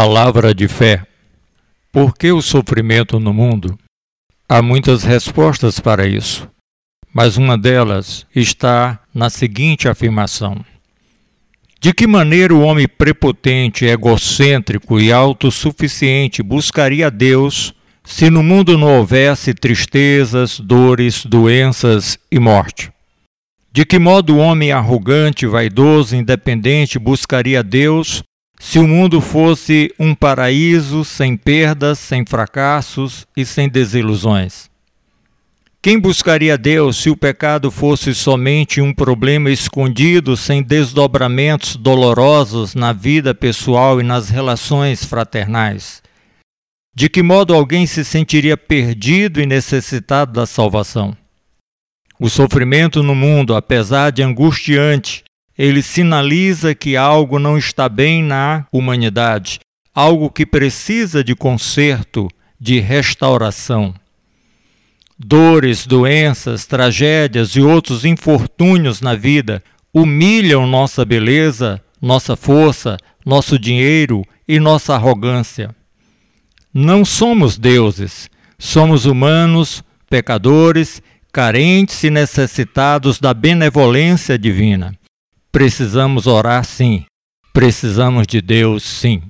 Palavra de fé. Por que o sofrimento no mundo? Há muitas respostas para isso, mas uma delas está na seguinte afirmação: De que maneira o homem prepotente, egocêntrico e autossuficiente buscaria Deus se no mundo não houvesse tristezas, dores, doenças e morte? De que modo o homem arrogante, vaidoso, independente buscaria Deus se o mundo fosse um paraíso sem perdas, sem fracassos e sem desilusões? Quem buscaria Deus se o pecado fosse somente um problema escondido, sem desdobramentos dolorosos na vida pessoal e nas relações fraternais? De que modo alguém se sentiria perdido e necessitado da salvação? O sofrimento no mundo, apesar de angustiante, ele sinaliza que algo não está bem na humanidade, algo que precisa de conserto, de restauração. Dores, doenças, tragédias e outros infortúnios na vida humilham nossa beleza, nossa força, nosso dinheiro e nossa arrogância. Não somos deuses, somos humanos, pecadores, carentes e necessitados da benevolência divina. Precisamos orar sim. Precisamos de Deus sim.